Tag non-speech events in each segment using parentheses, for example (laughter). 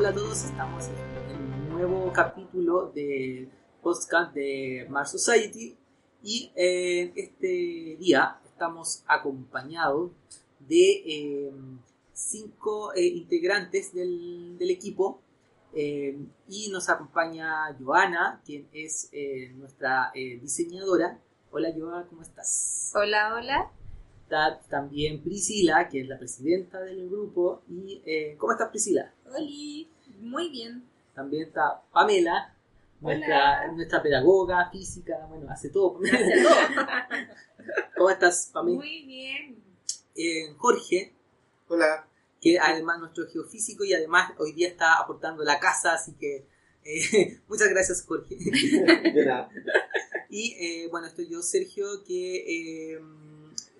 Hola a todos, estamos en un nuevo capítulo de podcast de Mars Society y eh, este día estamos acompañados de eh, cinco eh, integrantes del, del equipo eh, y nos acompaña Joana, quien es eh, nuestra eh, diseñadora. Hola Joana, ¿cómo estás? Hola, hola. Está también Priscila, que es la presidenta del grupo. Y, ¿Cómo estás Priscila? Hola, muy bien. También está Pamela, nuestra, Hola. nuestra pedagoga, física, bueno, hace todo. (laughs) Hace todo. (laughs) ¿Cómo estás Pamela? Muy bien. Eh, Jorge, Hola. que además nuestro geofísico y además hoy día está aportando la casa, así que eh, (laughs) muchas gracias Jorge. De nada. Y eh, bueno, estoy yo, Sergio, que eh,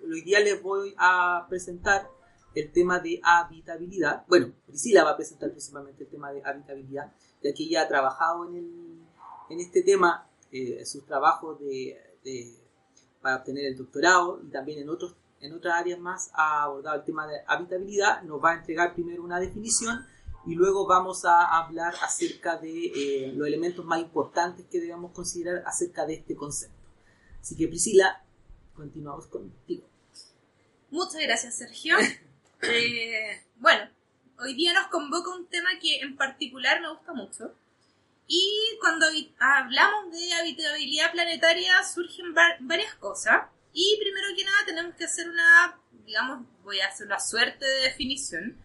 hoy día les voy a presentar el tema de habitabilidad. Bueno, Priscila va a presentar principalmente el tema de habitabilidad, ya que ella ha trabajado en, el, en este tema, eh, sus trabajos de, de- para obtener el doctorado y también en otros en otras áreas más ha abordado el tema de habitabilidad. Nos va a entregar primero una definición y luego vamos a hablar acerca de eh, los elementos más importantes que debemos considerar acerca de este concepto. Así que Priscila, continuamos contigo. Muchas gracias, Sergio. (laughs) Eh, bueno, hoy día nos convoca un tema que en particular me gusta mucho. Y cuando hablamos de habitabilidad planetaria surgen va- varias cosas. Y primero que nada tenemos que hacer una, digamos, voy a hacer una suerte de definición.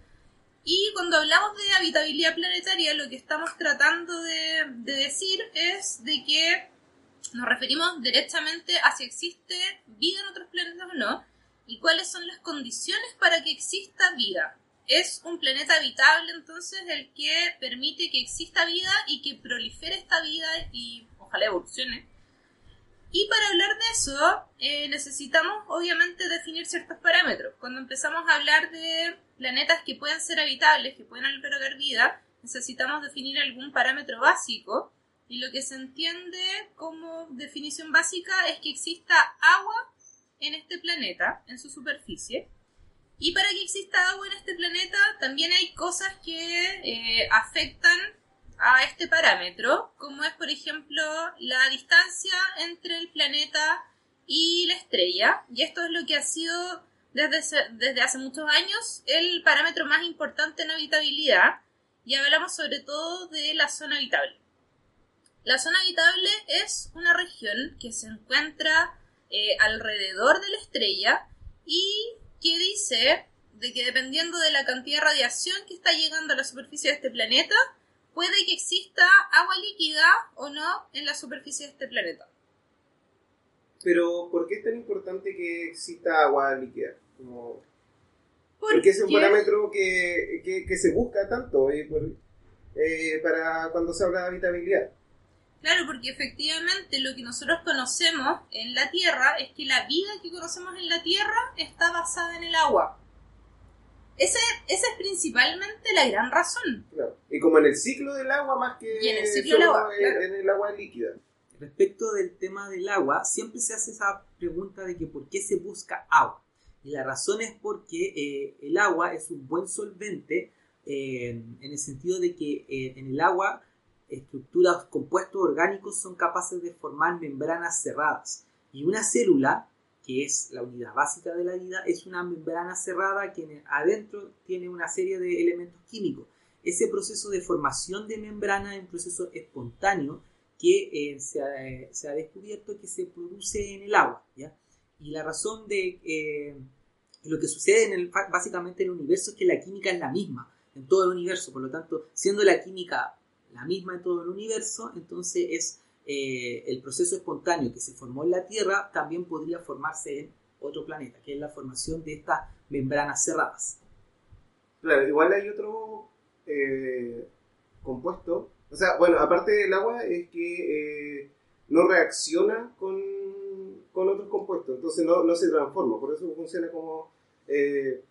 Y cuando hablamos de habitabilidad planetaria, lo que estamos tratando de decir es de que nos referimos directamente a si existe vida en otros planetas o no, y cuáles son las condiciones para que exista vida. Es un planeta habitable entonces el que permite que exista vida y que prolifere esta vida y ojalá evolucione. Y para hablar de eso eh, necesitamos obviamente definir ciertos parámetros. Cuando empezamos a hablar de planetas que pueden ser habitables, que pueden albergar vida, necesitamos definir algún parámetro básico y lo que se entiende como definición básica es que exista agua en este planeta, en su superficie. Y para que exista agua en este planeta, también hay cosas que eh, afectan a este parámetro, como es, por ejemplo, la distancia entre el planeta y la estrella. Y esto es lo que ha sido desde, desde hace muchos años el parámetro más importante en habitabilidad. Y hablamos sobre todo de la zona habitable. La zona habitable es una región que se encuentra eh, alrededor de la estrella y que dice de que dependiendo de la cantidad de radiación que está llegando a la superficie de este planeta, puede que exista agua líquida o no en la superficie de este planeta. Pero, ¿por qué es tan importante que exista agua líquida? Como, ¿Por porque es un parámetro que, que, que se busca tanto eh, por- eh, para cuando se habla de habitabilidad. Claro, porque efectivamente lo que nosotros conocemos en la Tierra es que la vida que conocemos en la Tierra está basada en el agua. Ese- esa es principalmente la gran razón. Claro. Y como en el ciclo del agua más que Y en el ciclo del agua, en- claro. en el agua líquida. Respecto del tema del agua, siempre se hace esa pregunta de que por qué se busca agua. Y la razón es porque eh, el agua es un buen solvente eh, en el sentido de que eh, en el agua estructuras, compuestos orgánicos son capaces de formar membranas cerradas. Y una célula, que es la unidad básica de la vida, es una membrana cerrada que en- adentro tiene una serie de elementos químicos. Ese proceso de formación de membrana es un proceso espontáneo que eh, se, ha, se ha descubierto que se produce en el agua. Y la razón de eh, lo que sucede en el, básicamente en el universo es que la química es la misma en todo el universo. Por lo tanto, siendo la química la misma en todo el universo, entonces es eh, el proceso espontáneo que se formó en la Tierra también podría formarse en otro planeta, que es la formación de estas membranas cerradas. Claro, igual hay otro eh, compuesto. O sea, bueno, aparte del agua, es que eh, no reacciona con, con otros compuestos, entonces no, no se transforma. Por eso funciona como, eh,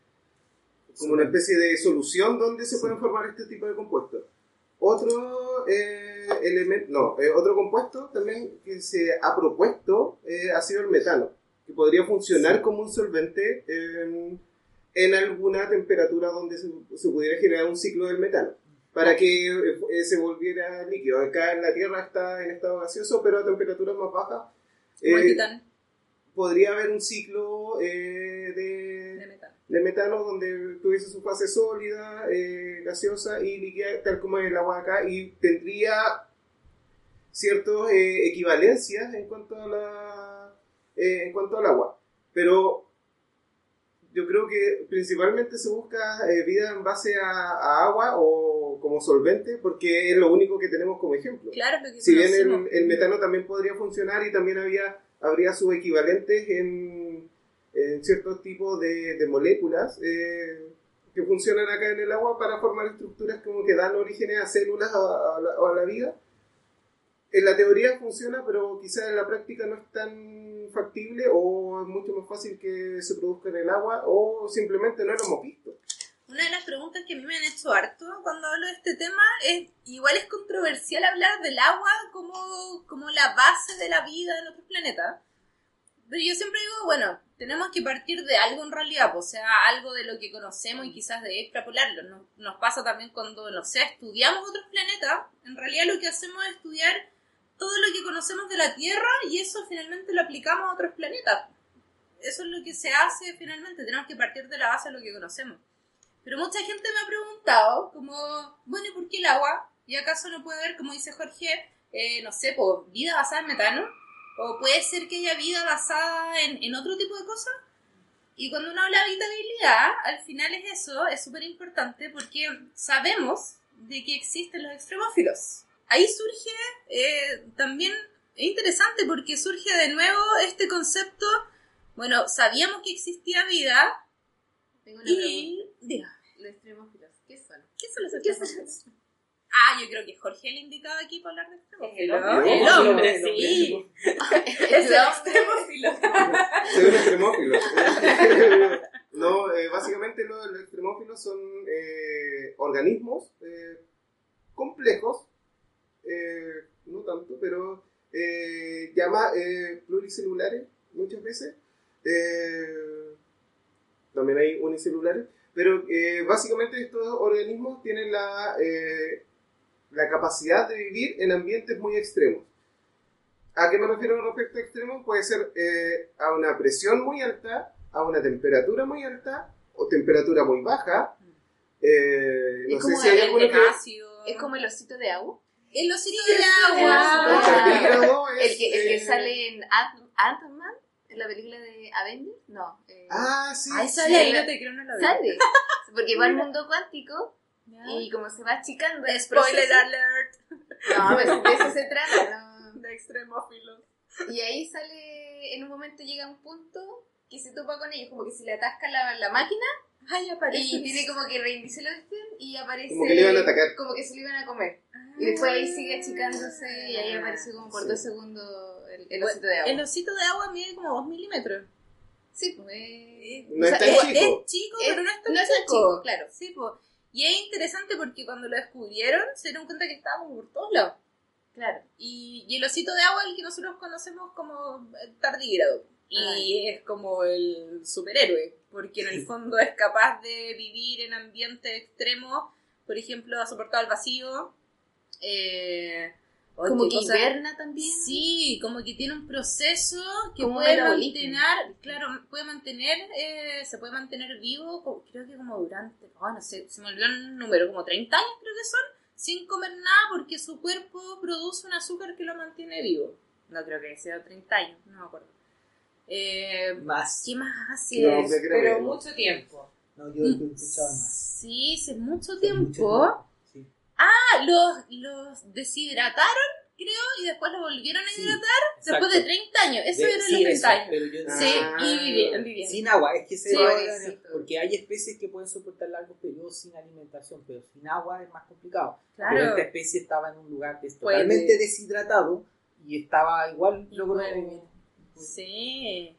como una especie de solución donde se pueden formar este tipo de compuestos. Otro eh, elemento, no, eh, otro compuesto también que se ha propuesto eh, ha sido el metano, que podría funcionar como un solvente en, alguna temperatura donde se, se pudiera generar un ciclo del metano. para que eh, se volviera líquido. Acá en la Tierra está en estado gaseoso, pero a temperaturas más bajas. Eh, titán podría haber un ciclo eh, de metano. de metano donde tuviese su fase sólida, eh, gaseosa y líquida, tal como el agua acá, y tendría ciertas eh, equivalencias en cuanto a la eh, en cuanto al agua. Pero yo creo que principalmente se busca eh, vida en base a, a agua o como solvente, porque es lo único que tenemos como ejemplo. Claro, Si bien el, el metano también podría funcionar y también había, habría sus equivalentes en, en ciertos tipos de, de moléculas eh, que funcionan acá en el agua para formar estructuras como que dan orígenes a células o a, a a la vida. En la teoría funciona, pero quizás en la práctica no es tan factible o es mucho más fácil que se produzca en el agua o simplemente no lo hemos visto. Una de las preguntas que a mí me han hecho harto cuando hablo de este tema es, igual es controversial hablar del agua como, como la base de la vida en otros planetas. Pero yo siempre digo, bueno, tenemos que partir de algo en realidad, pues, o sea, algo de lo que conocemos y quizás de extrapolarlo. Nos, pasa también cuando, no sé, estudiamos otros planetas, en realidad lo que hacemos es estudiar todo lo que conocemos de la Tierra y eso finalmente lo aplicamos a otros planetas. Eso es lo que se hace finalmente, tenemos que partir de la base de lo que conocemos. Pero mucha gente me ha preguntado, como, bueno, ¿y por qué el agua? ¿Y acaso no puede haber, como dice Jorge, eh, no sé, pues, vida basada en metano? ¿O puede ser que haya vida basada en, en otro tipo de cosas? Y cuando uno habla de habitabilidad, al final es eso, es súper importante porque sabemos de que existen los extremófilos. Ahí surge eh, también, es interesante porque surge de nuevo este concepto, bueno, sabíamos que existía vida Tengo una pregunta. y... Los extremófilos, ¿qué son? ¿qué son los extremófilos? Ah, yo creo que Jorge el indicado aquí para hablar de extremófilos. El El hombre, el hombre, sí. Es el extremófilo. Soy un extremófilo. no, eh, básicamente lo- los extremófilos son eh, organismos eh, complejos, eh, no tanto, pero eh, llama eh, pluricelulares muchas veces. Eh, también hay unicelulares, pero eh, básicamente estos organismos tienen la, eh, la capacidad de vivir en ambientes muy extremos. ¿A qué me refiero respecto a extremos? Puede ser eh, a una presión muy alta, a una temperatura muy alta o temperatura muy baja. Eh, no Es sé como si hay el alguno que... Es como el osito de agua. el osito de El agua. tardígrado es, El que, el que eh, sale en Ant- Ant-Man, en la película de Avengers. No. eh, Ah, sí. Ay, sí. sale ahí, no te creo, no sale. (laughs) Porque va al mundo cuántico Ya. y como se va achicando. Spoiler alert. No, (laughs) pues de eso se trata. no. De extremófilos. Y ahí sale, en un momento llega un punto que se topa con ellos, como que se le atasca la, la máquina Ay, aparece. y tiene como que reiniciar la cuestión y aparece. Como que le iban a atacar. Como que se lo iban a comer. Ah. Y después ahí sigue achicándose y ahí aparece como por Sí. dos segundos el, el osito de agua. El osito de agua mide como 2 milímetros. Sí, pues. eh, No o es sea, tan es- chico. Es chico, Es- pero no es tan no es tan chico. chico, claro. Sí, po. Y es interesante porque cuando lo descubrieron se dieron cuenta que estaba como por todos lados. Claro. Y, y el osito de agua es el que nosotros conocemos como el tardígrado. Y es como el superhéroe, porque en el fondo es capaz de vivir en ambientes extremos, por ejemplo, ha soportado el vacío. Eh, oye, Como que cosa- hiberna también. Sí, como que tiene un proceso que Como puede mantener, claro, puede mantener, eh, se puede mantener vivo, creo que como durante, oh, no sé, se me olvidó el número, como 30 años creo que son, sin comer nada porque su cuerpo produce un azúcar que lo mantiene vivo. No creo que sea 30 años, no me acuerdo. Eh, Más. ¿Qué más hace? No, Pero mucho tiempo. No, yo, yo escuchaba más. Sí, hace mucho tiempo. Ah, los, los deshidrataron, creo, y después los volvieron a Sí, hidratar después de 30 años. Eso De- era sí, los 30 eso, años. pero yo- Sí, Ah. y vivían, vivían. Sin agua, es que se Sí, porque hay especies que pueden soportar largos periodos sin alimentación, pero sin agua es más complicado. Claro. Pero esta especie estaba en un lugar que es Puede. totalmente deshidratado y estaba igual logró. Sí.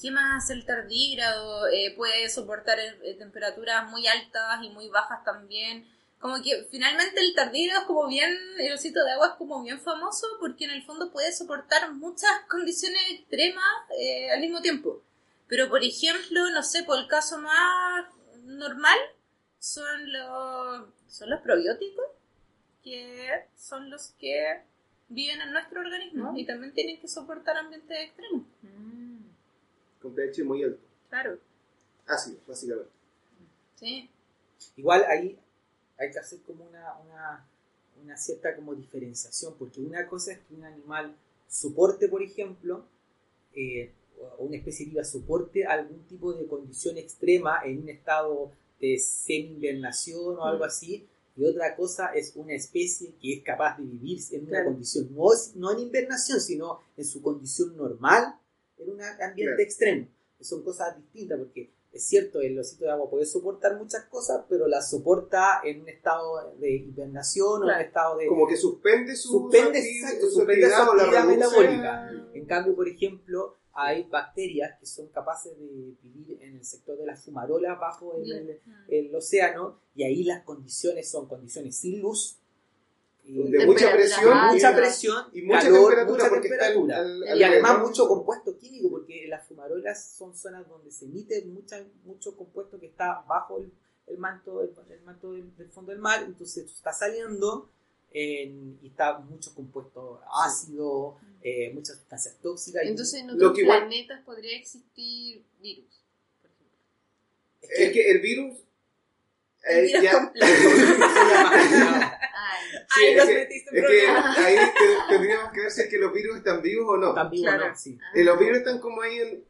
¿Qué más el tardígrado? Eh, puede soportar eh, temperaturas muy altas y muy bajas también. Como que finalmente el tardígrado es como bien, el osito de agua es como bien famoso porque en el fondo puede soportar muchas (laughs) condiciones extremas eh, al mismo tiempo. Pero por ejemplo, no sé, por el caso más normal, son los, son los probióticos, que son los que viven en nuestro organismo y también tienen que soportar ambientes extremos. Con pH muy alto. Claro, Ácido, básicamente. sí. Igual ahí hay que hacer como una, una, una cierta como diferenciación, porque una cosa es que un animal soporte, por ejemplo, eh, o una especie viva soporte algún tipo de condición extrema en un estado de semi-invernación o algo así, y otra cosa es una especie que es capaz de vivir en una Claro. condición, no, no en invernación, sino en su condición normal, en un ambiente Claro. extremo. Que son cosas distintas, porque es cierto, el osito de agua puede soportar muchas cosas, pero las soporta en un estado de hibernación o en un estado de... Como que suspende su, Suspende, exacto, su actividad metabólica. En cambio, por ejemplo, hay bacterias que son capaces de vivir en el sector de las fumarolas bajo el, el- el océano y ahí las condiciones son condiciones sin luz, De mucha presión. mucha presión, Y mucha calor, temperatura mucha porque está al- y alrededor. además mucho compuesto químico porque las fumarolas son zonas donde se emite mucha, mucho compuesto que está bajo el, el manto, el, el manto del, del fondo del mar, entonces está saliendo en- y está mucho compuesto ácido, eh, muchas sustancias tóxicas. y- Entonces en otros que igual- planetas podría existir virus, por ejemplo. es que- Es que el virus. El eh, virus ya-. (laughs) Ay, Sí, Ahí es nos que- metiste en Es que ahí te- tendríamos que ver si es que los virus están vivos o no. también, Claro. ¿no? Sí. Y los virus están como ahí en.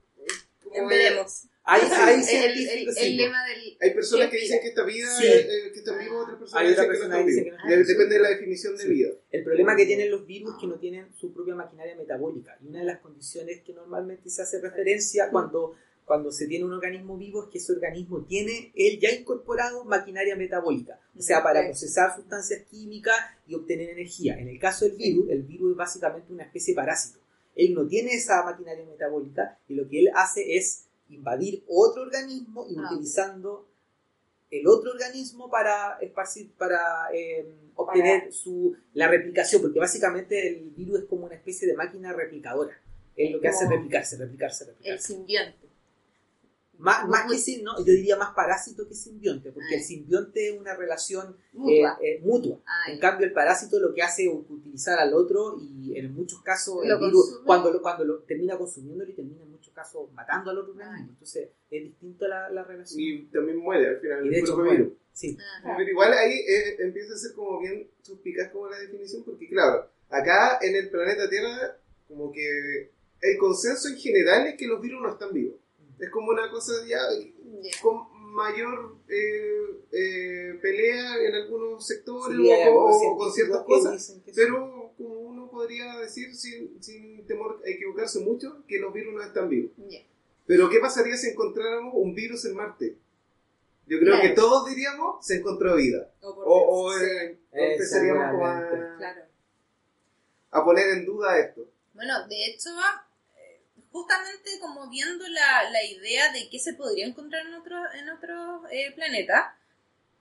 como veremos. Hay, Sí. hay el, el- el sí, lema del... Hay personas ¿Qué que dicen que esta vida, Sí. eh, que están vivos, otras personas Hay que otra dicen persona están que dice vivos. que no están Depende de la vivos. definición de Sí. vida. El problema que tienen los virus es que no tienen su propia maquinaria metabólica. Y una de las condiciones que normalmente se hace referencia cuando, cuando se tiene un organismo vivo es que ese organismo tiene él ya incorporado maquinaria metabólica. O sea, para procesar sustancias químicas y obtener energía. En el caso del virus, el virus es básicamente una especie de parásito. Él no tiene esa maquinaria metabólica y lo que él hace es invadir otro organismo y Ah. utilizando el otro organismo para esparcir, para eh, obtener su, la replicación, porque básicamente el virus es como una especie de máquina replicadora. Es lo que hace Como replicarse, replicarse, El replicarse. simbionte. Más, más que sin, ¿no? yo diría más parásito que simbionte, porque Ah. el simbionte es una relación Mutua. eh, eh, mutua. En cambio, el parásito lo que hace es utilizar al otro y en muchos casos el virus, consume. cuando lo, cuando lo termina consumiéndolo y termina en muchos casos matando al otro organismo. Entonces, es distinto la, la relación. Y también muere al final. Y de el hecho, virus. Sí. Pero igual ahí eh, empieza a ser como bien suspicaz como la definición, porque claro, acá en el planeta Tierra, como que el consenso en general es que los virus no están vivos. Es como una cosa ya con mayor eh, eh, pelea en algunos sectores Sí, o, con ciertas cosas, pero como uno podría decir sin, sin temor a equivocarse mucho, que los virus no están vivos. Pero ¿qué pasaría si encontráramos un virus en Marte? Yo creo Claro. que todos diríamos se encontró vida. O por O, o, eh, empezaríamos a, Claro. a poner en duda esto. Bueno, de hecho, justamente como viendo la, la idea de qué se podría encontrar en otros en otros eh, planetas,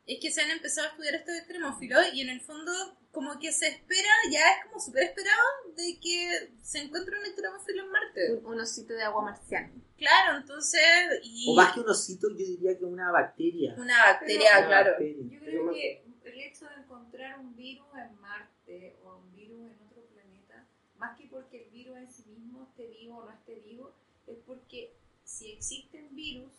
es que se han empezado a estudiar estos extremófilos y en el fondo como que se espera, ya es como súper esperado de que se encuentre un extremófilo en Marte. Un, un osito de agua marciano. Claro, entonces, y O más que un osito, yo diría que una bacteria. una bacteria, Una claro. bacteria. Yo creo que el hecho de encontrar un virus en Marte o un virus en otro planeta, más que porque el virus en sí mismo esté vivo o no esté vivo, es porque si existen virus,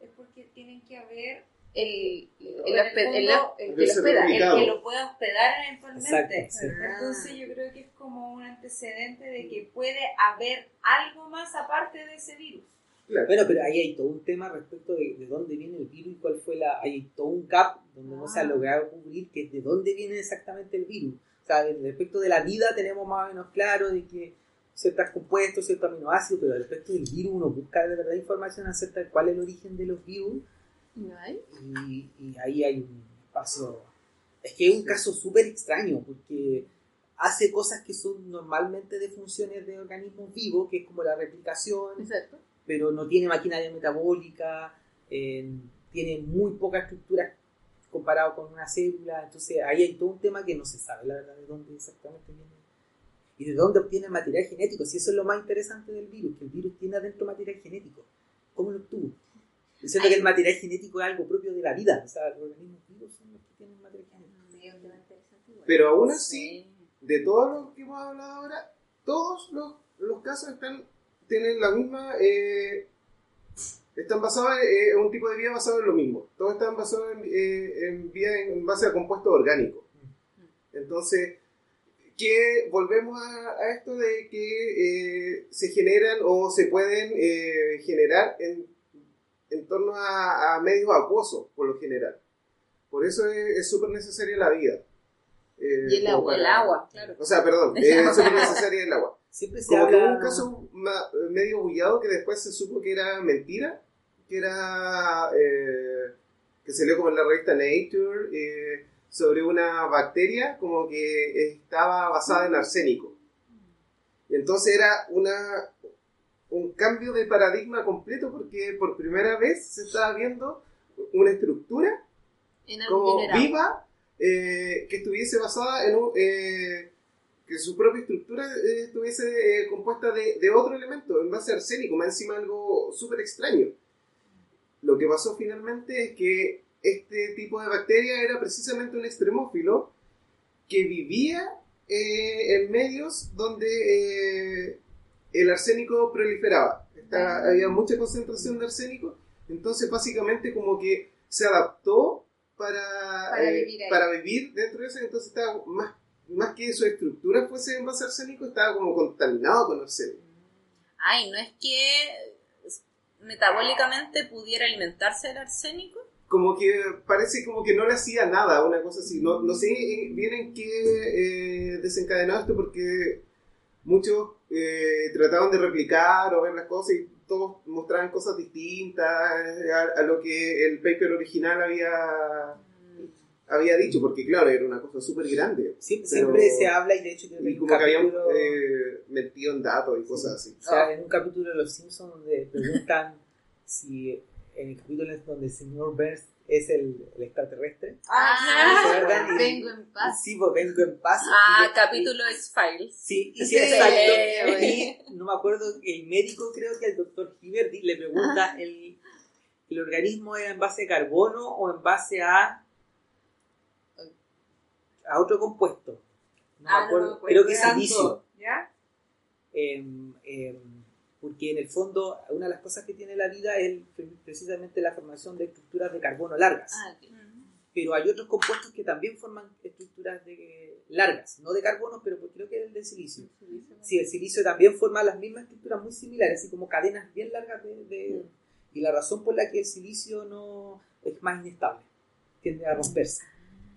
es porque tienen que haber El, el, el el- fondo, el el que lo hospeda. el replicado. que lo pueda hospedar eventualmente. Exacto, sí. Entonces yo creo que es como un antecedente de que puede haber algo más aparte de ese virus. Claro. Bueno, pero ahí hay todo un tema respecto de, de dónde viene el virus y cuál fue la... Hay todo un gap donde no se ha Ah. logrado cubrir que es de dónde viene exactamente el virus. O sea, respecto de la vida tenemos más o menos claro de que ciertos compuestos, ciertos aminoácidos, pero respecto del virus uno busca de verdad información acerca de cuál es el origen de los virus ¿No hay? y, y ahí hay un espacio. Es que es un caso súper extraño porque hace cosas que son normalmente de funciones de organismos vivos, que es como la replicación, Exacto. pero no tiene maquinaria metabólica, eh, tiene muy poca estructura comparado con una célula, entonces ahí hay todo un tema que no se sabe la verdad de dónde exactamente viene y de dónde obtiene material genético, si eso es lo más interesante del virus, que el virus tiene adentro material genético, ¿cómo lo obtuvo? Diciendo que el material genético es algo propio de la vida. O sea, los organismos vivos son los que tienen material genético. Igual. Pero aún así, de todos los que hemos hablado ahora, todos los, los casos están tienen la misma eh, están basados eh, en un tipo de vida basado en lo mismo todos están basados en, eh, en vida en base a compuestos orgánicos entonces que volvemos a, a esto de que eh, se generan o se pueden eh, generar en, en torno a, a medios acuosos por lo general por eso es es súper necesaria la vida Eh, Y el agua, el agua, claro. o sea, perdón, (laughs) es súper necesaria el agua. Siempre se Como que habla... hubo un caso medio bullado que después se supo que era mentira, que era que salió como en la revista Nature eh, sobre una bacteria como que estaba basada en arsénico. Y entonces era una un cambio de paradigma completo porque por primera vez se estaba viendo una estructura En como viva eh, que estuviese basada en un eh, que su propia estructura eh, estuviese compuesta de, de otro elemento en base a arsénico más encima algo súper extraño lo que pasó finalmente es que este tipo de bacteria era precisamente un extremófilo que vivía eh, en medios donde eh, el arsénico proliferaba Está- había mucha concentración de arsénico entonces básicamente como que se adaptó para, Para eh, vivir para vivir dentro de eso, entonces estaba más, más que su estructura fuese en base a arsénico, estaba como contaminado con arsénico. Ay, ¿no es que metabólicamente pudiera alimentarse del arsénico? Como que parece como que no le hacía nada, una cosa así. No, no sé eh, bien en qué eh, desencadenó esto porque muchos eh, trataban de replicar o ver las cosas y todos mostraban cosas distintas a, a lo que el paper original había, había dicho, porque claro, era una cosa súper grande. Siempre, se habla y de hecho Y como que habían capítulo- eh, metido en datos y cosas así. O sea, en un capítulo de Los Simpsons donde preguntan si en el capítulo en donde el señor Burns es el, el extraterrestre. Ah. Y- vengo en paz. Sí, pues vengo en paz. Ah, Y capítulo X-Files. Sí, y sí, Sí, exacto. güey. Y no me acuerdo, el médico creo que el doctor Hibbert le pregunta, ¿el, ¿el organismo es en base a carbono o en base a, a otro compuesto? No Ah, me no acuerdo, creo que es silicio. ¿Ya? Em, em, porque en el fondo una de las cosas que tiene la vida es el- precisamente la formación de estructuras de carbono largas. Ah. Pero hay otros compuestos que también forman estructuras de largas, no de carbono, pero creo que es el de silicio. Sí, el silicio también forma las mismas estructuras muy similares, así como cadenas bien largas de... de- Y la razón por la que el silicio no es más inestable, tiende a romperse.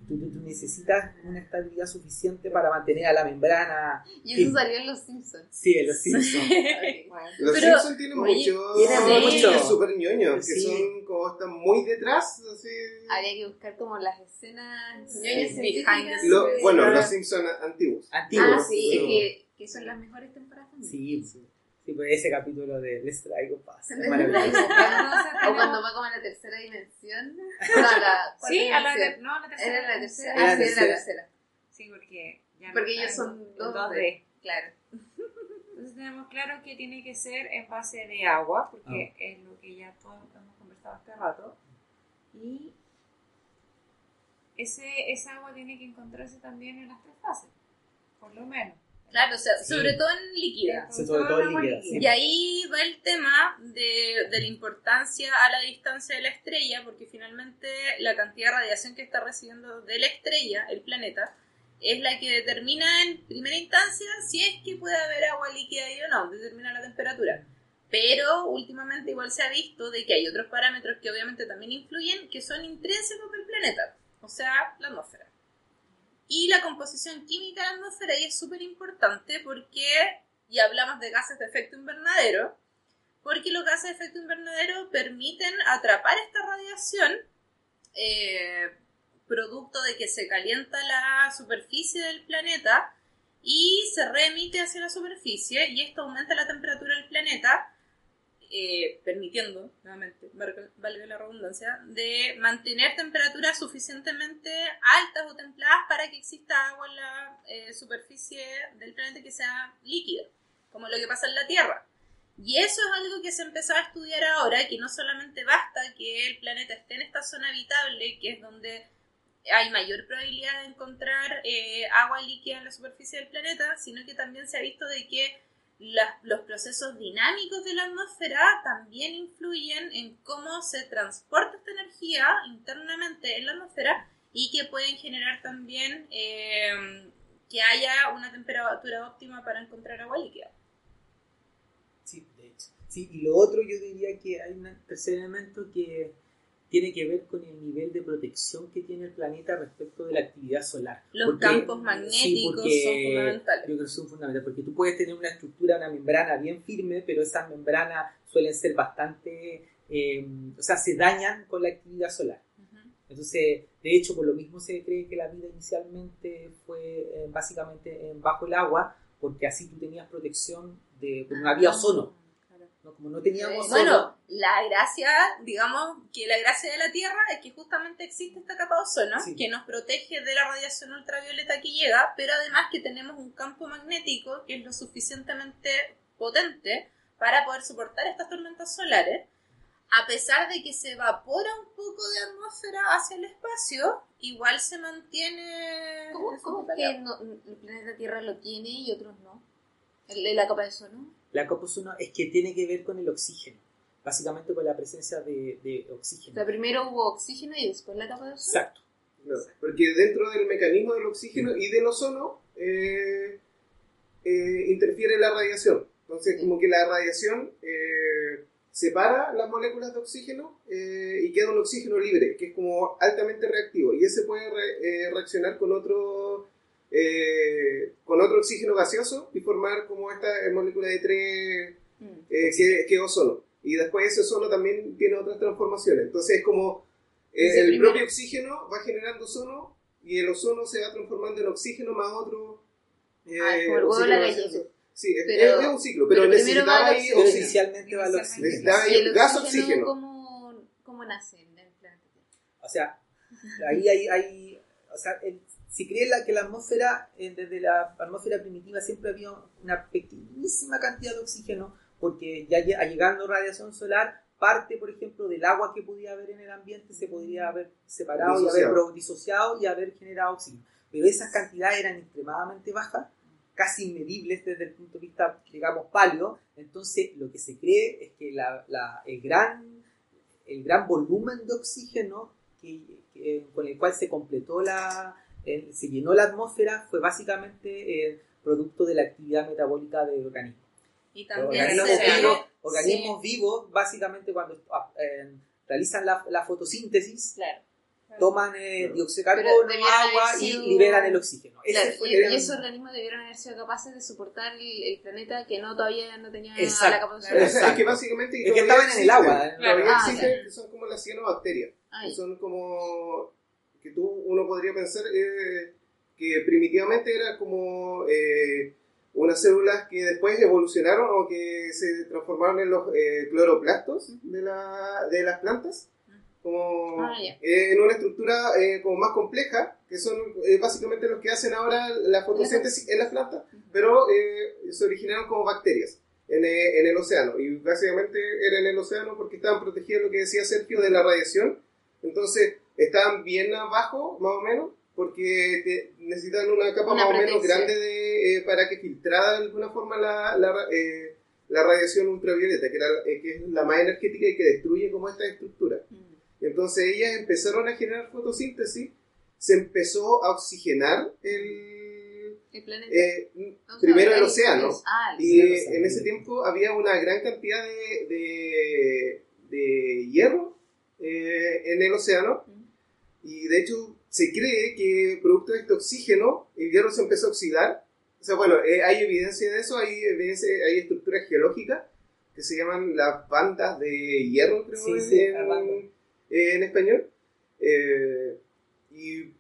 Tú, tú- tú necesitas una estabilidad suficiente para mantener a la membrana. Y eso Sí. salió en Los Simpsons. Sí, en los Simpsons. (laughs) Los Pero, Simpsons tienen oye, mucho. Súper ñoños, que son como están muy detrás. Así. Habría que buscar como las escenas Sí. ñoñas Behind the Lo- bueno, los Simpsons antiguos. Antiguos. Ah, sí, pero- que, Que son las mejores temporadas también. Sí, sí. Sí, pues ese capítulo de Les traigo paz. es maravilloso. O cuando va como a la tercera dimensión. (laughs) No, a la cuarta Sí, a la, no, a la tercera. Era la tercera. Ah, sí, era la tercera. Sí, porque ya no Porque está ellos son en 2D. 2D. Claro. (laughs) Entonces tenemos claro que tiene que ser en base de agua, porque es lo que ya todos hemos conversado este rato. Y ese, esa agua tiene que encontrarse también en las tres fases, por lo menos. Claro, o sea, Sí. sobre todo en líquida. Sí, sobre todo en líquida, sí. Y ahí va el tema de, de la importancia a la distancia de la estrella, porque finalmente la cantidad de radiación que está recibiendo de la estrella, el planeta, es la que determina en primera instancia si es que puede haber agua líquida ahí o no, determina la temperatura. Pero últimamente igual se ha visto de que hay otros parámetros que obviamente también influyen, que son intrínsecos del planeta, o sea, la atmósfera. Y la composición química de la atmósfera es súper importante porque, y hablamos de gases de efecto invernadero, porque los gases de efecto invernadero permiten atrapar esta radiación eh, producto de que se calienta la superficie del planeta y se reemite hacia la superficie y esto aumenta la temperatura del planeta eh, permitiendo, nuevamente, valga la redundancia, de mantener temperaturas suficientemente altas o templadas para que exista agua en la eh, superficie del planeta que sea líquida, como lo que pasa en la Tierra. Y eso es algo que se empezó a estudiar ahora, que no solamente basta que el planeta esté en esta zona habitable, que es donde hay mayor probabilidad de encontrar eh, agua líquida en la superficie del planeta, sino que también se ha visto de que los procesos dinámicos de la atmósfera también influyen en cómo se transporta esta energía internamente en la atmósfera y que pueden generar también eh, que haya una temperatura óptima para encontrar agua líquida. Sí, de hecho. Sí, y lo otro yo diría que hay un tercer elemento que tiene que ver con el nivel de protección que tiene el planeta respecto de la actividad solar. Los Porque- campos magnéticos son fundamentales. Yo creo que son fundamentales, porque tú puedes tener una estructura, una membrana bien firme, pero esas membranas suelen ser bastante, eh, o sea, se dañan con la actividad solar. Entonces, de hecho, por lo mismo se cree que la vida inicialmente fue eh, básicamente en- bajo el agua, porque así tú tenías protección de, porque no había ozono. ¿No? Como no teníamos Bueno, la gracia, digamos que la gracia de la Tierra es que justamente existe esta capa de ozono Sí. que nos protege de la radiación ultravioleta que llega, pero además que tenemos un campo magnético que es lo suficientemente potente para poder soportar estas tormentas solares. A pesar de que se evapora un poco de atmósfera hacia el espacio, igual se mantiene. ¿Cómo, cómo que no- el planeta Tierra lo tiene y otros no? La capa de ozono. la capa de ozono es que tiene que ver con el oxígeno, básicamente con la presencia de, de O oxígeno. sea, primero hubo oxígeno y después la capa de ozono. Exacto. No, porque dentro del mecanismo del oxígeno y del ozono eh, eh, interfiere la radiación. Entonces, como que la radiación eh, separa las moléculas de oxígeno eh, y queda un oxígeno libre, que es como altamente reactivo. Y ese puede re- eh, reaccionar con otro, eh, con otro oxígeno gaseoso y formar como esta molécula de tres Mm. eh, que, que ozono. Y después ese ozono también tiene otras transformaciones. Entonces es como eh, el primero. propio oxígeno va generando ozono y el ozono se va transformando en oxígeno más otro. eh, Ah, es como el la gallina. Sí, es, Pero- es un ciclo, pero, pero primero necesitaba ahí oxígeno. Inicialmente va el oxígeno. Necesitaba ahí ¿Y el gas oxígeno cómo, cómo nace en el planeta? O sea, ahí hay, hay o sea, el- se cree la, que la atmósfera, eh, desde la atmósfera primitiva siempre había una pequeñísima cantidad de oxígeno, porque ya lle- llegando radiación solar, parte, por ejemplo, del agua que podía haber en el ambiente se podría haber separado y haber Disociado. y haber generado oxígeno. Pero esas cantidades eran extremadamente bajas, casi inmedibles desde el punto de vista, digamos, paleo. Entonces, lo que se cree es que la- la- el, gran, el gran volumen de oxígeno que, que- con el cual se completó la, eh, se llenó la atmósfera fue básicamente eh, producto de la actividad metabólica del organismo. Y también organismos, se vivos, organismos vivos, básicamente cuando eh, realizan la, la fotosíntesis, Claro. toman eh, Claro. dióxido de carbono, agua haber y sido- liberan el oxígeno. Ese Claro, y, el y esos organismos debieron haber sido capaces de soportar el, el planeta que no todavía no tenía Exacto. la capa de O ozono. sea, es que Exacto. básicamente. Es que estaban en el agua, existen, Ah, existen, claro. son como las cianobacterias. Ay, son como que tú uno podría pensar eh, que primitivamente eran como eh, unas células que después evolucionaron o que se transformaron en los eh, cloroplastos de, la, de las plantas. Como Ah, ya. eh, en una estructura eh, como más compleja que son eh, básicamente los que hacen ahora la fotosíntesis en las plantas pero eh, se originaron como bacterias en, eh, en el océano. Y básicamente era en el océano porque estaban protegidas lo que decía Sergio de la radiación. Entonces estaban bien abajo más o menos porque te- necesitan una capa Una más o menos grande de, eh, para que filtrara de alguna forma la, la, eh, la radiación ultravioleta que, era, eh, que es la más energética y que destruye como esta estructura Mm. entonces ellas empezaron a generar fotosíntesis se empezó a oxigenar el, El planeta. eh, sea, primero el océano. Ah, el Y océano, en ese tiempo había una gran cantidad de, de, de hierro en el océano. Mm. Y de hecho se cree que producto de este oxígeno el hierro se empezó a oxidar. O sea, bueno, eh, hay evidencia de eso, hay, evidencia, hay estructuras geológicas que se llaman las bandas de hierro, creo, Sí, en, sí, en- las bandas. en español. Eh, y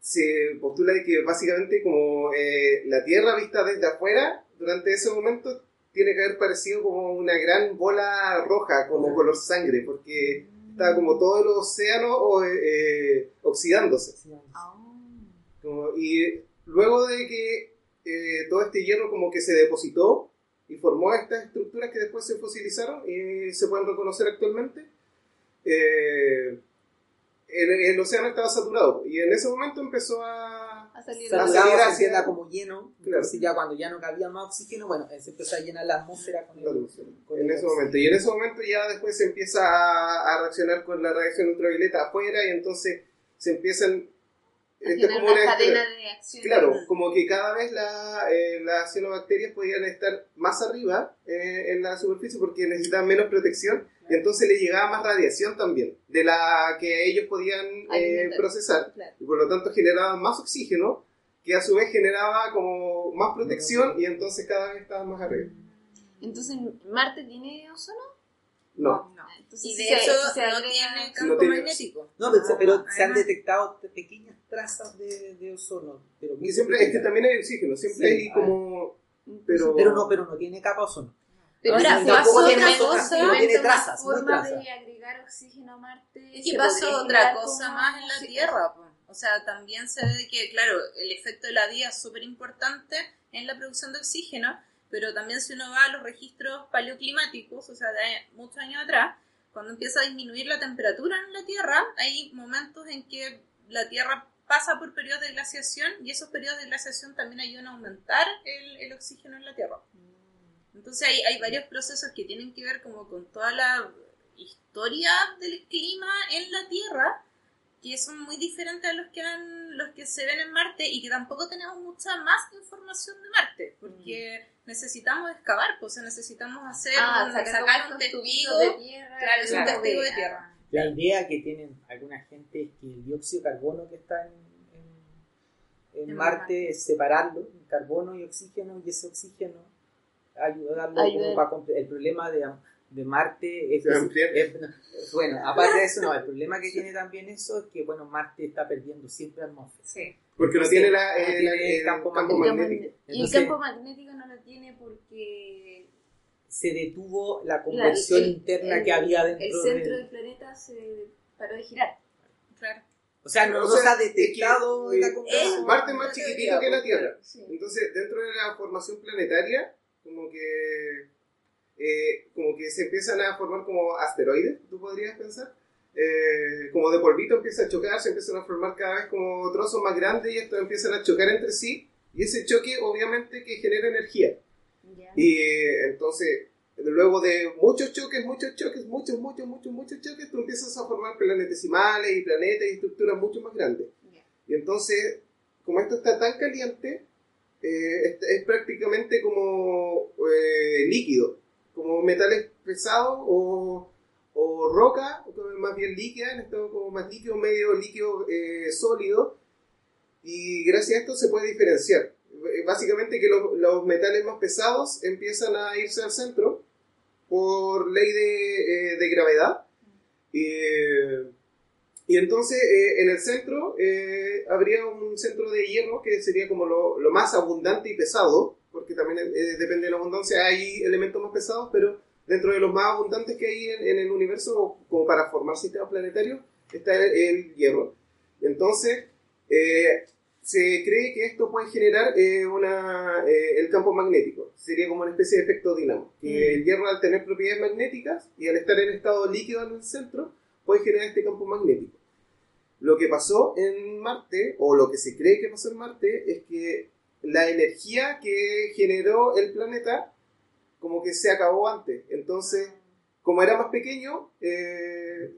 se postula de que básicamente como eh, la Tierra vista desde afuera, durante ese momento tiene que haber parecido como una gran bola roja, como color sangre, porque estaba como todo el océano eh, oxidándose. Como- y luego de que eh, todo este hierro como que se depositó y formó estas estructuras que después se fosilizaron y se pueden reconocer actualmente. Eh, el, el océano estaba saturado y en ese momento empezó A salir a queda como lleno. Claro. Entonces ya cuando ya no cabía más oxígeno, bueno, se empezó a llenar la atmósfera con el, con en el ese oxígeno. momento. Y en ese momento ya después se empieza a, a reaccionar con la radiación ultravioleta afuera y entonces se empiezan... a esto es generar como una cadena escala- de acción. Claro, como que cada vez la, eh, las cianobacterias podían estar más arriba eh, en la superficie porque necesitaban menos protección y entonces le llegaba más radiación también de la que ellos podían eh, procesar Claro. y por lo tanto generaban más oxígeno que a su vez generaba como más protección y entonces cada vez estaban más arriba. Entonces, ¿Marte tiene ozono? No, Ah, Entonces, Y de se- se no tiene No campo tiene- magnético. No, pero, Ah, pero se han detectado pequeñas trazas de, de ozono. Pero, siempre es que también hay oxígeno, siempre Sí, hay ah. como... Pero, Pero no, pero no tiene capa ozono. Pero Ahora, pasó tiene otra cosa, trazas, muy forma trazas. de agregar oxígeno a Marte. Es que pasó otra cosa más en la. Tierra. O sea, también se ve que, claro, el efecto de la vida es súper importante en la producción de oxígeno, pero también si uno va a los registros paleoclimáticos, o sea, de muchos años atrás, cuando empieza a disminuir la temperatura en la Tierra, hay momentos en que la Tierra pasa por periodos de glaciación y esos periodos de glaciación también ayudan a aumentar el, oxígeno en la Tierra. Entonces hay, hay varios procesos que tienen que ver como con toda la historia del clima en la Tierra que son muy diferentes a los que han, los que se ven en Marte y que tampoco tenemos mucha más información de Marte porque necesitamos excavar, pues o sea, necesitamos hacer Ah, un- sacar, un testigo de tierra. claro, es un testigo de tierra. La idea que tienen alguna gente es que el dióxido de carbono que está en, en- en En Marte Marte. es separarlo, en carbono y oxígeno, y ese oxígeno ayudarlo Ayuda. como para El problema de, de Marte es ampliar. es- bueno, aparte de eso, no, el problema que tiene también eso es que, bueno, Marte está perdiendo siempre atmósfera. Sí. porque no tiene la, no eh, tiene la- el el campo campo, magnético. magnético. Y el campo magnético no lo tiene porque Se detuvo la conversión el- interna el- que había dentro el centro de... del planeta se paró de girar. Claro. O sea, no, O no sea, se ha es que, detectado eh, la conversión. Marte es más chiquitito que la Tierra. Sí. Entonces, dentro de la formación planetaria, como que, eh, como que se empiezan a formar como asteroides, tú podrías pensar. Eh, como de polvito empieza a chocar, se empiezan a formar cada vez como trozos más grandes y estos empiezan a chocar entre sí. Y ese choque, obviamente, que genera energía. Ya. Y eh, entonces, luego de muchos choques, muchos choques, muchos, muchos, muchos, muchos choques, tú empiezas a formar planetesimales y planetas y estructuras mucho más grandes. Ya. Y entonces, como esto está tan caliente, eh, es, es prácticamente como eh, líquido, como metales pesados o, o roca, más bien líquida, en estado como más líquido, medio líquido eh, sólido, y gracias a esto se puede diferenciar. Básicamente que los, los metales más pesados empiezan a irse al centro por ley de, eh, de gravedad. Eh, y entonces eh, en el centro eh, habría un centro de hierro que sería como lo, lo más abundante y pesado, porque también eh, depende de la abundancia, hay elementos más pesados, pero dentro de los más abundantes que hay en, en el universo, como para formar sistemas planetarios, está el, el hierro. Entonces, eh, se cree que esto puede generar eh, una, eh, el campo magnético. Sería como una especie de efecto dinamo. Que Mm. el hierro al tener propiedades magnéticas y al estar en estado líquido en el centro, puede generar este campo magnético. Lo que pasó en Marte, o lo que se cree que pasó en Marte, es que la energía que generó el planeta como que se acabó antes. Entonces, como era más pequeño, eh,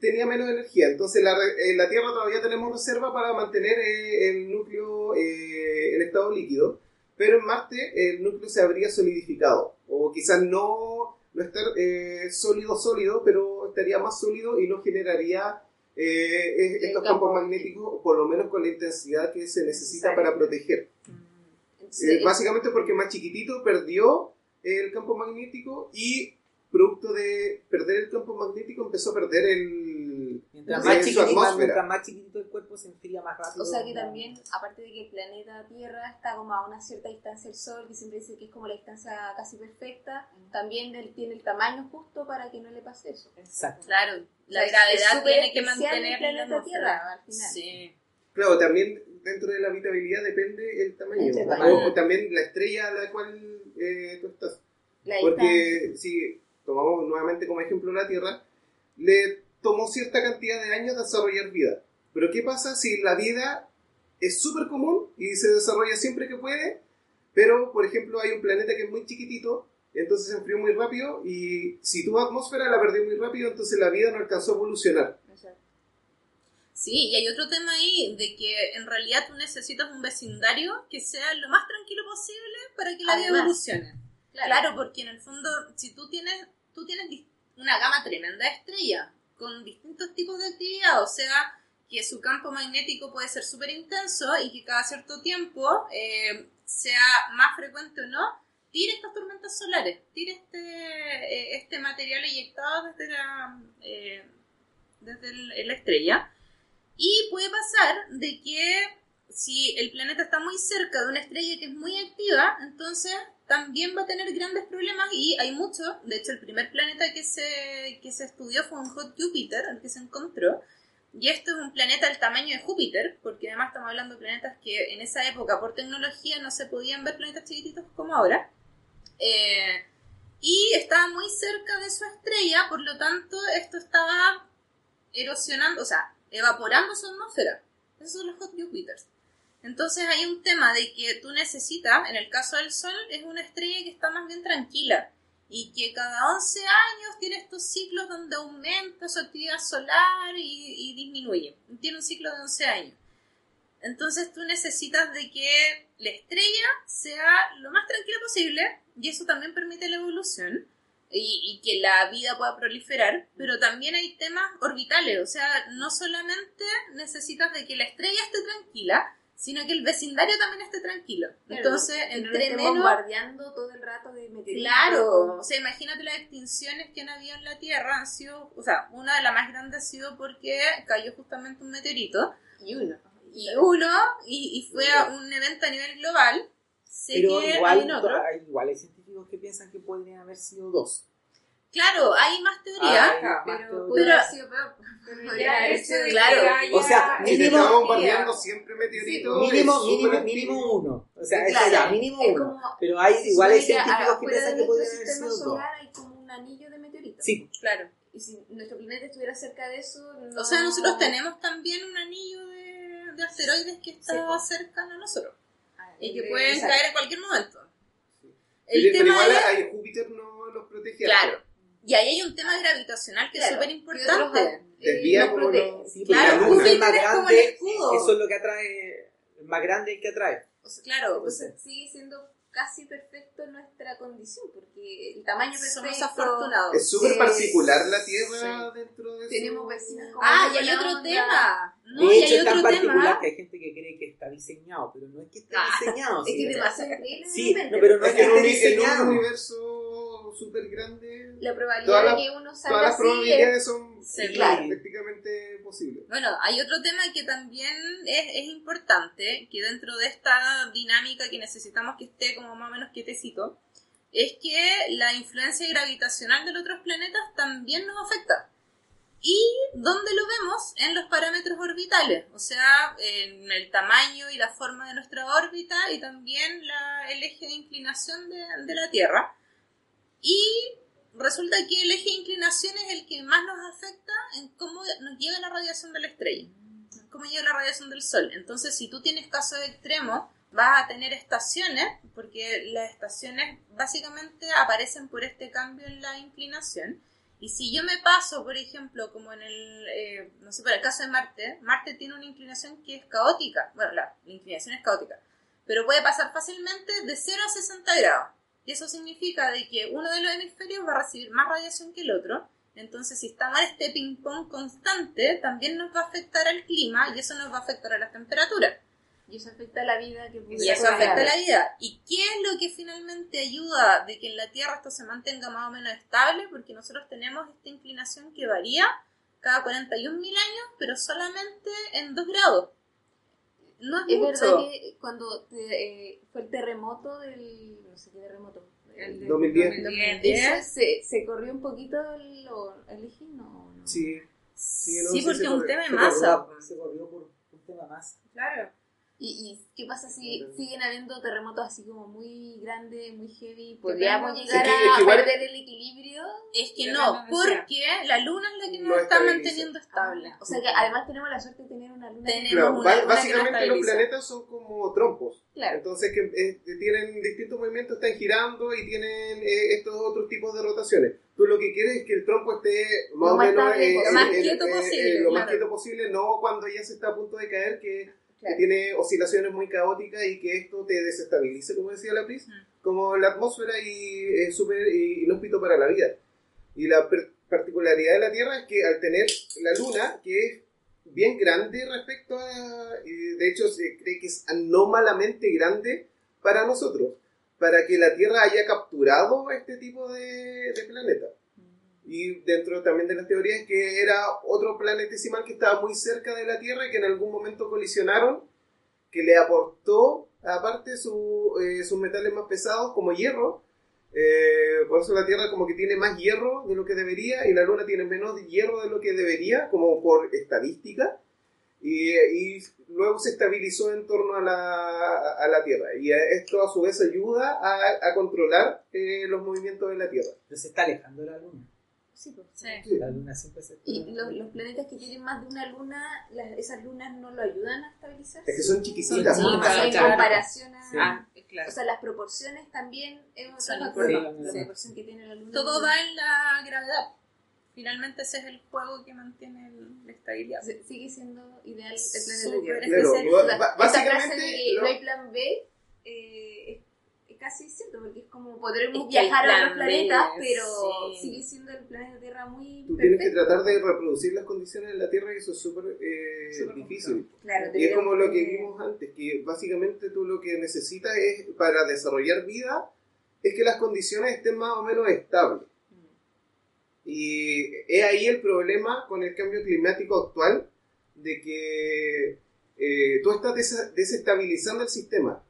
tenía menos energía. Entonces, la, en la Tierra todavía tenemos reserva para mantener eh, el núcleo eh, en estado líquido, pero en Marte el núcleo se habría solidificado. O quizás no, no estar eh, sólido, sólido, pero estaría más sólido y no generaría eh, estos campo campos magnéticos, por lo menos con la intensidad que se necesita para proteger. Entonces, Eh, básicamente porque más chiquitito perdió el campo magnético y producto de perder el campo magnético empezó a perder el Mientras eh, más, mientras más chiquitito el cuerpo se enfría más rápido. O sea que también, aparte de que el planeta Tierra está como a una cierta distancia del Sol, que siempre dice que es como la distancia casi perfecta, también él tiene el tamaño justo para que no le pase eso. Exacto. Claro, la O sea, es gravedad tiene que especial el mantener planeta la. Tierra al final. Sí. Claro, también dentro de la habitabilidad depende el tamaño. El o- tamaño. O, también la estrella a la cual eh, tú estás. La Porque si tomamos nuevamente como ejemplo la Tierra, le tomó cierta cantidad de años desarrollar vida. Pero ¿qué pasa si la vida es súper común y se desarrolla siempre que puede? Pero, por ejemplo, hay un planeta que es muy chiquitito, entonces se enfrió muy rápido y si tu atmósfera la perdió muy rápido, entonces la vida no alcanzó a evolucionar. Sí, y hay otro tema ahí de que en realidad tú necesitas un vecindario que sea lo más tranquilo posible para que la vida evolucione. Claro. porque en el fondo, si tú tienes, tú tienes una gama tremenda de estrellas con distintos tipos de actividad, o sea, que su campo magnético puede ser súper intenso y que cada cierto tiempo, eh, sea más frecuente o no, tire estas tormentas solares, tire este, eh, este material eyectado desde la, eh, desde la estrella. Y puede pasar de que si el planeta está muy cerca de una estrella que es muy activa, entonces también va a tener grandes problemas y hay muchos. De hecho, el primer planeta que se, que se estudió fue un Hot Júpiter, el que se encontró. Y esto es un planeta del tamaño de Júpiter, porque además estamos hablando de planetas que en esa época por tecnología no se podían ver planetas chiquititos como ahora. Eh, y estaba muy cerca de su estrella, por lo tanto esto estaba erosionando, o sea, evaporando su atmósfera. Esos son los hot Jupiters. Entonces hay un tema de que tú necesitas, en el caso del Sol, es una estrella que está más bien tranquila y que cada 11 años tiene estos ciclos donde aumenta su actividad solar y, disminuye. Tiene un ciclo de 11 años. Entonces tú necesitas de que la estrella sea lo más tranquila posible y eso también permite la evolución y, y que la vida pueda proliferar, pero también hay temas orbitales, o sea, no solamente necesitas de que la estrella esté tranquila, sino que el vecindario también esté tranquilo. Entonces, no entre esté menos... bombardeando todo el rato de meteoritos. Claro, o sea, imagínate las extinciones que han habido en la Tierra, han sido, o sea, una de las más grandes ha sido porque cayó justamente un meteorito, Y uno. y uno, y, y fue a un evento a nivel global, sé Pero que igual, hay en otro. hay- igual hay científicos que piensan que podrían haber sido dos. Claro, hay más teorías, Hay más Pero Pero-. Pero ya de claro, que o sea, Mínimo- bombardeando siempre meteoritos. mínimo, mínimo, mínimo uno. O sea, eso Claro, ya, mínimo es uno. como- Pero hay, igual hay científicos que piensan que podrían haber sido dos. solar hay como un anillo de meteoritos. Sí, claro. Y si nuestro planeta estuviera cerca de eso. no- O sea, nosotros tenemos también un anillo de, de asteroides que está Sí, cercano a nosotros Ah, y que pueden exacto. caer en cualquier momento. Sí. El pero, pero tema igual hay Júpiter no los protege. Claro. Y ahí hay un tema gravitacional que Claro, es súper importante. Desvía como los- sí, Claro, la luz es más es como el grande, escudo. eso es lo que atrae, el más grande el que atrae. O sea, claro, Entonces sigue siendo casi perfecto nuestra condición, porque el tamaño perfecto. somos afortunados. Es súper particular la Tierra dentro de Tenemos eso. vecinos como Ah, y hay otro onda. tema. No, de y hecho, hay es tan otro particular tema. que hay gente que cree que está diseñado, pero no es que esté Ah, diseñado. Es que sí. es demasiado increíble. Sí, no, pero no Es es que que en un, esté en un diseñado. universo súper grande, La probabilidad de que uno salga todas las así probabilidades son Sí, claro. prácticamente posibles. Bueno, hay otro tema que también es, es importante, que dentro de esta dinámica que necesitamos que esté como más o menos quietecito, es que la influencia gravitacional de los otros planetas también nos afecta. ¿Y dónde lo vemos? En los parámetros orbitales, o sea, en el tamaño y la forma de nuestra órbita y también la- el eje de inclinación de, de la Tierra. Y resulta que el eje de inclinación es el que más nos afecta en cómo nos llega la radiación de la estrella, cómo llega la radiación del Sol. Entonces, si tú tienes casos extremos, vas a tener estaciones, porque las estaciones básicamente aparecen por este cambio en la inclinación. Y si yo me paso, por ejemplo, como en el, eh, no sé, para el caso de Marte, Marte tiene una inclinación que es caótica. Bueno, la, la inclinación es caótica. Pero puede pasar fácilmente de 0 a 60 grados. Y eso significa de que uno de los hemisferios va a recibir más radiación que el otro. Entonces, si estamos en este ping-pong constante, también nos va a afectar al clima y eso nos va a afectar a las temperaturas. Y eso afecta la vida que Y eso afecta crear. la vida. ¿Y qué es lo que finalmente ayuda de que en la Tierra esto se mantenga más o menos estable? Porque nosotros tenemos esta inclinación que varía cada 41.000 años, pero solamente en 2 grados. No es, Es mucho. verdad que cuando te- eh, fue el terremoto del. No sé qué terremoto. El de 2010. 2010. Eso se, se corrió un poquito el, el eje, no. no. Sí, Sí, no, Sí, sí, porque es un tema de masa. corrió- Se corrió por, por tema más. Claro. ¿Y, y qué pasa si Claro. siguen habiendo terremotos así como muy grandes, muy heavy? ¿Podríamos llegar Es que- es a que igual- perder el equilibrio? Es que no, porque la luna es la que nos está manteniendo estable. O sea que además tenemos la suerte de tener una luna. Tenemos Claro, una luna que nos básicamente los estabiliza. planetas son como trompos. Claro. Entonces que eh, tienen distintos movimientos, están girando y tienen eh, estos otros tipos de rotaciones. Tú lo que quieres es que el trompo esté más Lo o más menos eh, Lo más en- quieto eh, eh, posible, lo más claro. quieto posible, no cuando ya se está a punto de caer, que, que Claro. tiene oscilaciones muy caóticas y que esto te desestabilice, como decía la Pris, Mm. como la atmósfera y es súper inhóspito para la vida. Y la particularidad de la Tierra es que al tener la Luna, que es bien grande respecto a... de hecho se cree que es anómalamente grande para nosotros, para que la Tierra haya capturado este tipo de, de planeta. Y dentro también de las teorías que era otro planetesimal que estaba muy cerca de la Tierra y que en algún momento colisionaron, que le aportó aparte su, eh, sus metales más pesados como hierro. Eh, por eso la Tierra como que tiene más hierro de lo que debería y la Luna tiene menos hierro de lo que debería, como por estadística. Y, y luego se estabilizó en torno a la, a la Tierra. Y esto a su vez ayuda a, a controlar eh, los movimientos de la Tierra. Pero se está alejando la luna. Sí, pues. Sí. La luna siempre se está Y los, los planetas que tienen más de una luna, las- esas lunas no lo ayudan a estabilizarse. Es que son Son chiquititas. chicas, O sea, en claro. comparación a... Sí. Ah, claro. O sea, las proporciones también es otra Son. La Sí. proporción que tiene la luna. Todo va en la gravedad. Finalmente ese es el juego que mantiene el- la estabilidad. Se- Sigue siendo ideal el planeta Súper Tierra. Claro, básicamente de que no hay plan B eh, es, es casi cierto, porque es como podremos viajar a otros planetas, pero sí. sigue siendo el planeta Tierra muy Tú tienes que tratar de reproducir las condiciones de la Tierra y eso es súper eh, difícil. Claro, Y es como lo que vimos antes, que básicamente tú lo que necesitas es, para desarrollar vida, es que las condiciones estén más o menos estables. Y es ahí el problema con el cambio climático actual, de que eh, tú estás desestabilizando el sistema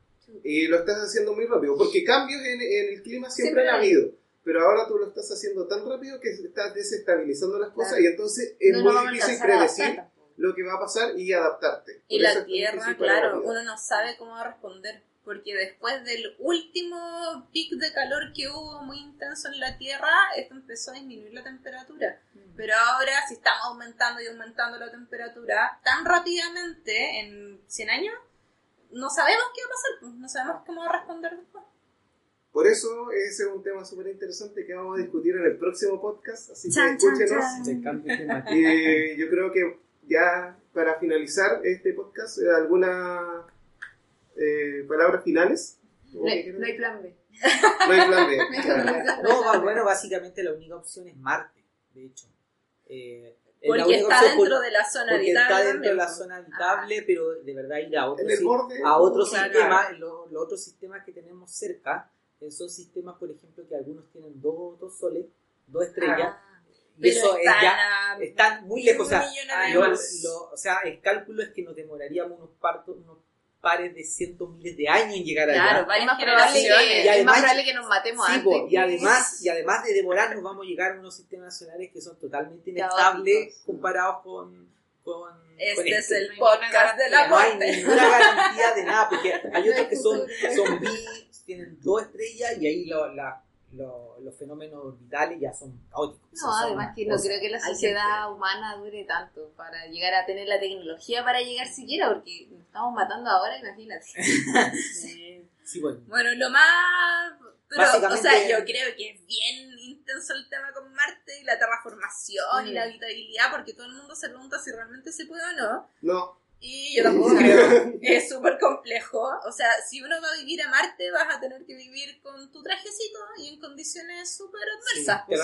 y lo estás haciendo muy rápido, porque cambios en, en el clima siempre, Siempre han habido, pero ahora tú lo estás haciendo tan rápido que estás desestabilizando las cosas Claro. y entonces es No muy difícil predecir lo que va a pasar y adaptarte. Y Por la Tierra, claro, uno no sabe cómo va a responder. Porque después del último pic de calor que hubo muy intenso en la Tierra, esto empezó a disminuir la temperatura. Pero ahora, si estamos aumentando y aumentando la temperatura tan rápidamente, en 100 años, no sabemos qué va a pasar, pues, no sabemos cómo va a responder después. Por eso ese es un tema súper interesante que vamos a discutir en el próximo podcast, así que Chan, escúchenos. Y yo creo que ya para finalizar este podcast, eh, ¿alguna eh, palabras finales? No hay, no hay plan B. No hay plan B. (laughs) No, bueno, básicamente la única opción es Marte, de hecho. Eh, Porque está dentro por- de la zona porque habitable. está dentro de la zona habitable, pero de verdad ir a otro, En el si- borde. a otro sistema, lo- los otros sistemas que tenemos cerca, eh, son sistemas, por ejemplo, que algunos tienen dos, dos soles, dos estrellas, Ah, y eso es están ya, a están muy lejos. O sea, lo- lo- o sea, el cálculo es que nos demoraríamos unos partos, unos pares de cientos miles de años en llegar allá. Claro, es más probable que, Y además- es más probable que nos matemos Sí, antes. po, y además, y además de demorarnos vamos a llegar a unos sistemas nacionales que son totalmente Caóticos. inestables comparados con, con, con Este es este. el podcast de la No hay muerte. ninguna garantía de nada, porque hay otros que son, (laughs) son bi, tienen dos estrellas y ahí lo- la- lo- los fenómenos orbitales ya son caóticos. No, Son además que no creo que la sociedad humana dure tanto para llegar a tener la tecnología para llegar siquiera, porque nos estamos matando ahora, imagínate. (laughs) Sí. Sí, bueno. Bueno, lo más... Pero, Básicamente- o sea, yo creo que es bien intenso el tema con Marte y la terraformación y Mm. la habitabilidad, porque todo el mundo se pregunta si realmente se puede o no. No, Y yo tampoco (laughs) creo. Es súper complejo. O sea, si uno va a vivir a Marte, vas a tener que vivir con tu trajecito y en condiciones súper Sí, adversas. o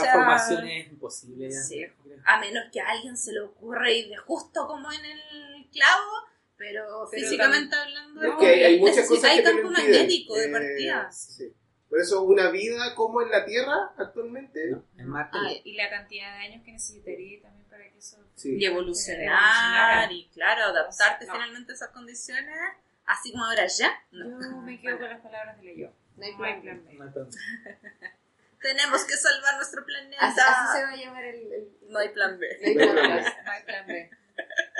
sea, es imposible. ya. Sí. a menos que a alguien se le ocurra ir de justo como en el clavo, pero, Pero físicamente hablando, es que hay, hay muchas cosas que lo campo magnético de Eh, partida. sí. Por eso una vida como en la Tierra actualmente, No, en Marte Ah. Y la cantidad de años que necesitaría también para que eso... sí. y evolucionar Evolucionar. y claro, adaptarte No. finalmente a esas condiciones, así como ahora ya. No. Yo me quedo con las palabras de. No hay No hay plan. plan B. No hay plan. (laughs) Tenemos que salvar nuestro planeta. Así, así se va a llamar el... el- No hay plan B. no hay plan B. No hay plan B.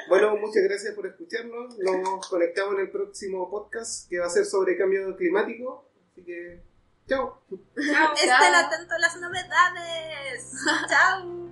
Bueno, muchas gracias por escucharnos. Nos conectamos en el próximo podcast que va a ser sobre cambio climático. Así que, chao. Estén atentos a las novedades. (laughs) Chao.